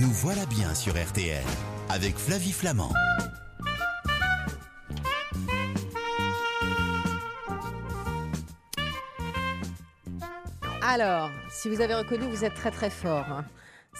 Nous voilà bien sur RTL avec Flavie Flamand. Alors, si vous avez reconnu, vous êtes très très fort.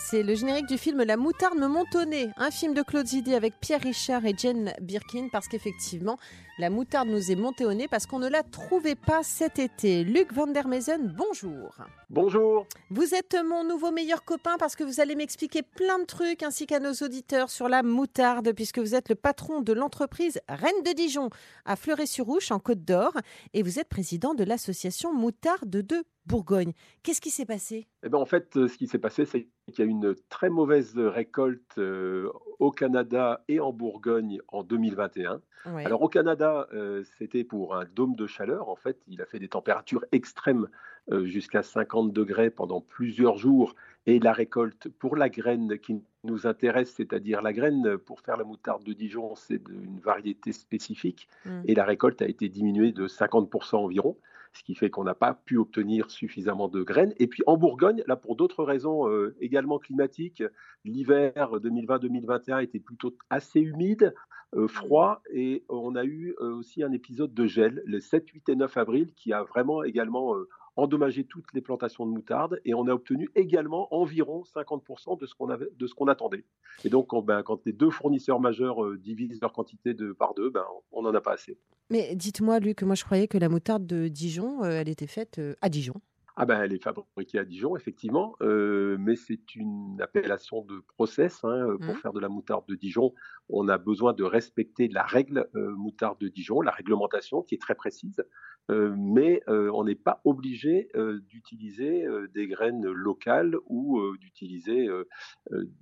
C'est le générique du film La moutarde me monte au nez, un film de Claude Zidi avec Pierre Richard et Jane Birkin, parce qu'effectivement, la moutarde nous est montée au nez parce qu'on ne la trouvait pas cet été. Luc Van der Mesen, bonjour. Bonjour. Vous êtes mon nouveau meilleur copain parce que vous allez m'expliquer plein de trucs ainsi qu'à nos auditeurs sur la moutarde puisque vous êtes le patron de l'entreprise Reine de Dijon à Fleuret-sur-Ouche en Côte d'Or et vous êtes président de l'association Moutarde de Bourgogne. Qu'est-ce qui s'est passé? Eh ben, en fait, euh, ce qui s'est passé, c'est qu'il y a eu une très mauvaise récolte euh, au Canada et en Bourgogne en 2021. Ouais. Alors au Canada, euh, c'était pour un dôme de chaleur. En fait, il a fait des températures extrêmes euh, jusqu'à 50 degrés pendant plusieurs jours. Et la récolte pour la graine qui nous intéresse, c'est-à-dire la graine pour faire la moutarde de Dijon, c'est une variété spécifique. Mm. Et la récolte a été diminuée de 50% environ, ce qui fait qu'on n'a pas pu obtenir suffisamment de graines. Et puis en Bourgogne, là pour d'autres raisons euh, également climatiques, l'hiver 2020-2021 était plutôt assez humide, euh, froid, et on a eu euh, aussi un épisode de gel le 7, 8 et 9 avril qui a vraiment également endommagé toutes les plantations de moutarde et on a obtenu également environ 50% de ce qu'on avait, de ce qu'on attendait. Et donc, quand, ben, quand les deux fournisseurs majeurs euh, divisent leur quantité de par deux, ben, on n'en a pas assez. Mais dites-moi, Luc, moi je croyais que la moutarde de Dijon, euh, elle était faite euh, à Dijon. Ah ben, elle est fabriquée à Dijon, effectivement, euh, mais c'est une appellation de process. hein, pour Mhm. faire de la moutarde de Dijon, on a besoin de respecter la règle euh, moutarde de Dijon, la réglementation qui est très précise, euh, mais euh, on n'est pas obligé euh, d'utiliser des graines locales ou d'utiliser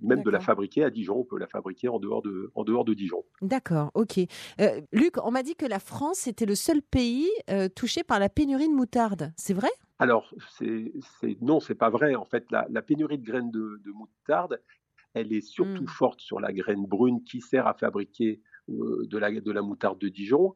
même de la fabriquer à Dijon. On peut la fabriquer en dehors de, en dehors de Dijon. D'accord, ok. Luc, on m'a dit que la France était le seul pays touché par la pénurie de moutarde. C'est vrai? Alors, c'est, c'est, non, c'est pas vrai. En fait, la, la pénurie de graines de, de moutarde, elle est surtout Mm. forte sur la graine brune qui sert à fabriquer de, la, de la moutarde de Dijon,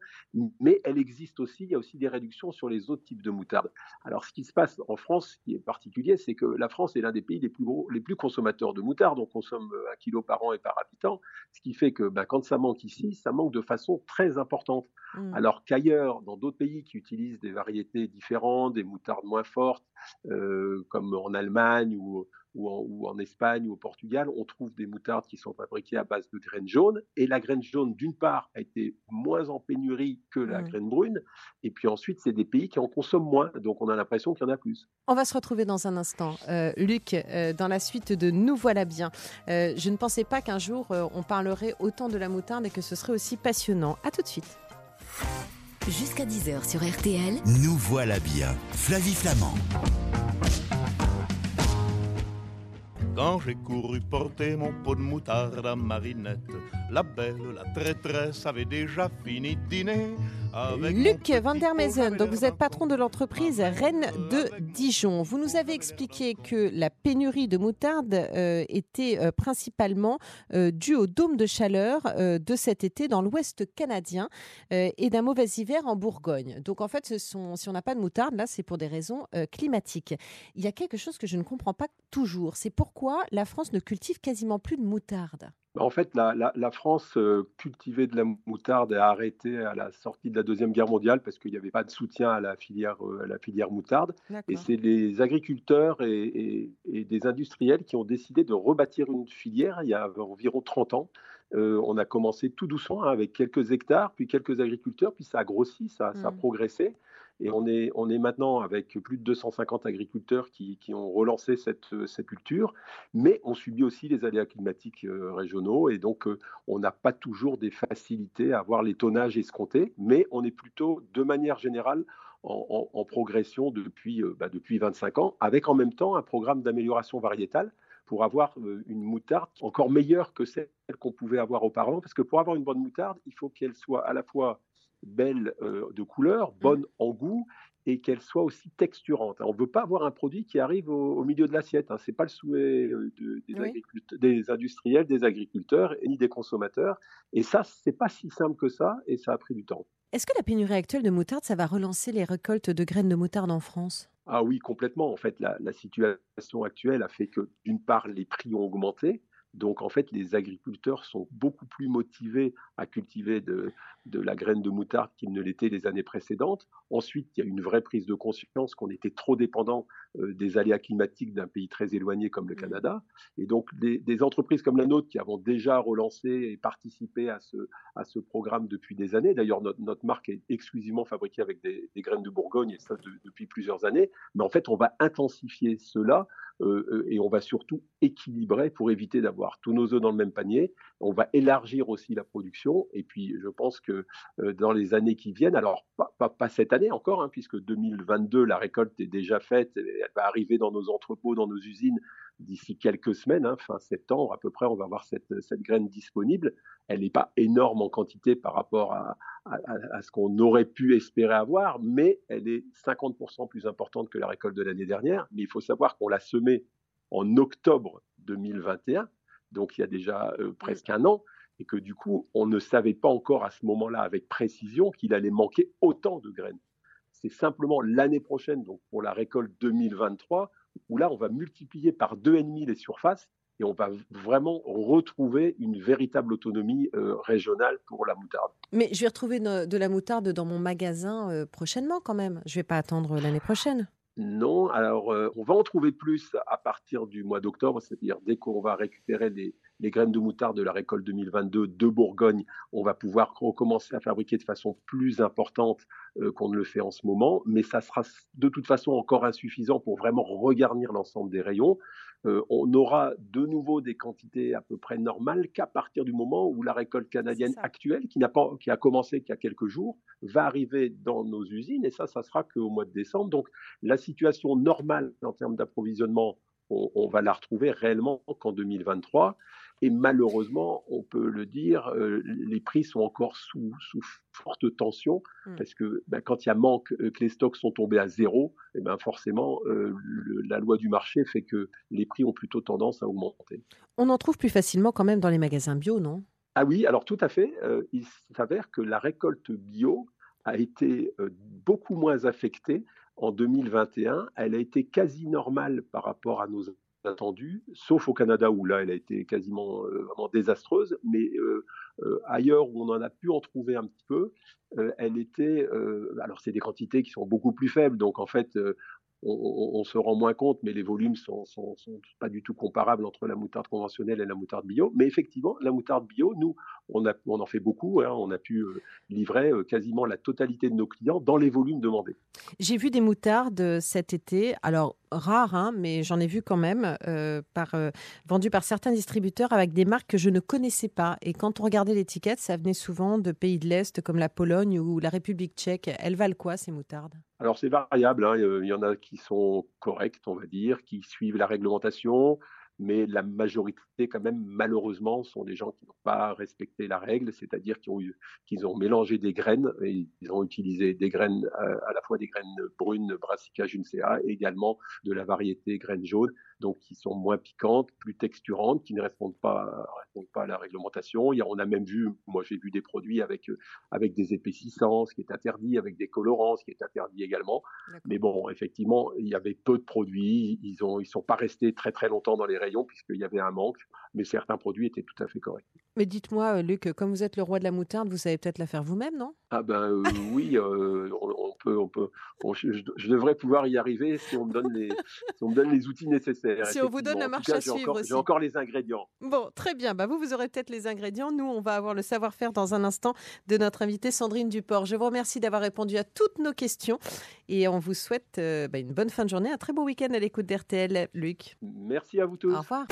mais elle existe aussi, il y a aussi des réductions sur les autres types de moutarde. Alors, ce qui se passe en France, ce qui est particulier, c'est que la France est l'un des pays les plus gros, les plus consommateurs de moutarde. On consomme euh, un kilo par an et par habitant, ce qui fait que ben, quand ça manque ici, ça manque de façon très importante. Mm. Alors qu'ailleurs, dans d'autres pays qui utilisent des variétés différentes, des moutardes moins fortes, euh, comme en Allemagne ou, ou, en, ou en Espagne ou au Portugal, on trouve des moutardes qui sont fabriquées à base de graines jaunes. Et la graine jaune, d'une part, a été moins en pénurie que la Mm. graine brune. Et puis ensuite, c'est des pays qui en consomment moins. Donc on a l'impression qu'il y en a plus. On va se retrouver dans un instant. Euh, Luc, euh, dans la suite de Nous voilà bien. Euh, je ne pensais pas qu'un jour euh, on parlerait autant de la moutarde et que ce serait aussi passionnant. À tout de suite. Jusqu'à 10h sur RTL, Nous voilà bien. Flavie Flamand. Quand j'ai couru porter mon pot de moutarde à Marinette, la belle, la traîtresse avait déjà fini de dîner. Luc Van der j'avais donc vous êtes patron de l'entreprise Reine de Dijon. Vous nous avez expliqué que la pénurie de moutarde euh, était euh, principalement euh, due au dôme de chaleur euh, de cet été dans l'ouest canadien euh, et d'un mauvais hiver en Bourgogne. Donc en fait, ce sont, si on n'a pas de moutarde, là, c'est pour des raisons euh, climatiques. Il y a quelque chose que je ne comprends pas toujours. C'est pourquoi la France ne cultive quasiment plus de moutarde. En fait, la, la- la France euh, cultivait de la moutarde et a arrêté à la sortie de la Deuxième Guerre mondiale parce qu'il n'y avait pas de soutien à la filière, euh, à la filière moutarde. Et c'est les agriculteurs et, et- et des industriels qui ont décidé de rebâtir une filière il y a environ 30 ans. Euh, on a commencé tout doucement hein, avec quelques hectares, puis quelques agriculteurs, puis ça a grossi, ça, ça a Mm. progressé. Et on est, maintenant avec plus de 250 agriculteurs qui, ont relancé cette, euh, cette culture, mais on subit aussi les aléas climatiques euh, régionaux. Et donc euh, on n'a pas toujours des facilités à avoir les tonnages escomptés, mais on est plutôt de manière générale en, progression depuis, bah, depuis 25 ans, avec en même temps un programme d'amélioration variétale pour avoir une moutarde encore meilleure que celle qu'on pouvait avoir auparavant, parce que pour avoir une bonne moutarde, il faut qu'elle soit à la fois belle euh, de couleur, bonne en goût, et qu'elle soit aussi texturante. On ne veut pas avoir un produit qui arrive au, au milieu de l'assiette. Hein. Ce n'est pas le souhait euh, de- des, Oui. agricult- des industriels, des agriculteurs, et ni des consommateurs. Et ça, c'est pas si simple que ça, et ça a pris du temps. Est-ce que la pénurie actuelle de moutarde, ça va relancer les récoltes de graines de moutarde en France? Ah oui, complètement. En fait, la, la situation actuelle a fait que, d'une part, les prix ont augmenté, Donc en fait, les agriculteurs sont beaucoup plus motivés à cultiver de, la graine de moutarde qu'ils ne l'étaient les années précédentes. Ensuite, il y a une vraie prise de conscience qu'on était trop dépendant euh, des aléas climatiques d'un pays très éloigné comme le mmh. Canada. Et donc des, entreprises comme la nôtre qui avons déjà relancé et participé à ce, à ce programme depuis des années. D'ailleurs, notre, marque est exclusivement fabriquée avec des, graines de Bourgogne et ça depuis plusieurs années. Mais en fait, on va intensifier cela euh, euh, et on va surtout équilibrer pour éviter d'avoir tous nos œufs dans le même panier. On va élargir aussi la production et puis je pense que euh, dans les années qui viennent, alors pas, cette année encore, hein, puisque 2022, la récolte est déjà faite, elle va arriver dans nos entrepôts, dans nos usines d'ici quelques semaines, hein, fin septembre à peu près, on va avoir cette, graine disponible. Elle n'est pas énorme en quantité par rapport à, ce qu'on aurait pu espérer avoir, mais elle est 50% plus importante que la récolte de l'année dernière. Mais il faut savoir qu'on l'a semée en octobre 2021, donc il y a déjà euh, presque un an, et que du coup, on ne savait pas encore à ce moment-là avec précision qu'il allait manquer autant de graines. C'est simplement l'année prochaine, donc pour la récolte 2023, où là, on va multiplier par deux et demi les surfaces et on va vraiment retrouver une véritable autonomie euh, régionale pour la moutarde. Mais je vais retrouver de la moutarde dans mon magasin euh, prochainement quand même. Je ne vais pas attendre l'année prochaine. Non, alors euh, on va en trouver plus à partir du mois d'octobre, c'est-à-dire dès qu'on va récupérer les, graines de moutarde de la récolte 2022 de Bourgogne, on va pouvoir recommencer à fabriquer de façon plus importante qu'on ne le fait en ce moment, mais ça sera de toute façon encore insuffisant pour vraiment regarnir l'ensemble des rayons. Euh, on aura de nouveau des quantités à peu près normales qu'à partir du moment où la récolte canadienne actuelle, qui, n'a pas, qui a commencé qu'il y a quelques jours, va arriver dans nos usines, et ça, ça sera qu'au mois de décembre. Donc la situation normale en termes d'approvisionnement, on, va la retrouver réellement qu'en 2023. Et malheureusement, on peut le dire, euh, les prix sont encore sous, forte tension mmh. parce que ben, quand il y a manque, euh, que les stocks sont tombés à zéro, et ben forcément, euh, la loi du marché fait que les prix ont plutôt tendance à augmenter. On en trouve plus facilement quand même dans les magasins bio, non? Ah oui, alors tout à fait. il s'avère que la récolte bio a été beaucoup moins affectée en 2021. Elle a été quasi normale par rapport à nos attendu, sauf au Canada où là elle a été quasiment euh, vraiment désastreuse, mais euh, euh, ailleurs où on en a pu en trouver un petit peu, elle était, alors c'est des quantités qui sont beaucoup plus faibles, donc en fait on, se rend moins compte, mais les volumes sont, sont, pas du tout comparables entre la moutarde conventionnelle et la moutarde bio. Mais effectivement, la moutarde bio, nous, on, en fait beaucoup. Hein. on a pu euh, livrer euh, quasiment la totalité de nos clients dans les volumes demandés. J'ai vu des moutardes euh, cet été, alors rares, hein, mais j'en ai vu quand même, par, vendues par certains distributeurs avec des marques que je ne connaissais pas. Et quand on regardait l'étiquette, ça venait souvent de pays de l'Est comme la Pologne ou la République tchèque. Elles valent quoi ces moutardes? Alors c'est variable, hein. il y en a qui sont correctes, on va dire, qui suivent la réglementation, mais la majorité, quand même, malheureusement, sont des gens qui n'ont pas respecté la règle, c'est-à-dire qu'ils ont, qu'ils ont mélangé des graines, et ils ont utilisé des graines, euh, à, la fois des graines brunes, Brassica juncea, et également de la variété graines jaunes, donc qui sont moins piquantes, plus texturantes, qui ne répondent pas, répondent pas à la réglementation. Il on a même vu, moi j'ai vu des produits avec, avec des épaississants, ce qui est interdit, avec des colorants, ce qui est interdit également. Mais bon, effectivement, il y avait peu de produits, ils ne ils sont pas restés très très longtemps dans les rayons puisqu'il y avait un manque, mais certains produits étaient tout à fait corrects. Mais dites-moi, euh, Luc, comme vous êtes le roi de la moutarde, vous savez peut-être la faire vous-même, non? Ah ben euh, oui, euh, on, peut, on peut. je, devrais pouvoir y arriver si on me donne les, si on me donne les outils nécessaires. Si on vous donne la marche à suivre aussi. J'ai encore les ingrédients. Bon, très bien. Bah vous, vous aurez peut-être les ingrédients. Nous, on va avoir le savoir-faire dans un instant de notre invitée Sandrine Duport. Je vous remercie d'avoir répondu à toutes nos questions et on vous souhaite bah, une bonne fin de journée, un très beau week-end à l'écoute d'RTL, Luc. Merci à vous tous. Au revoir.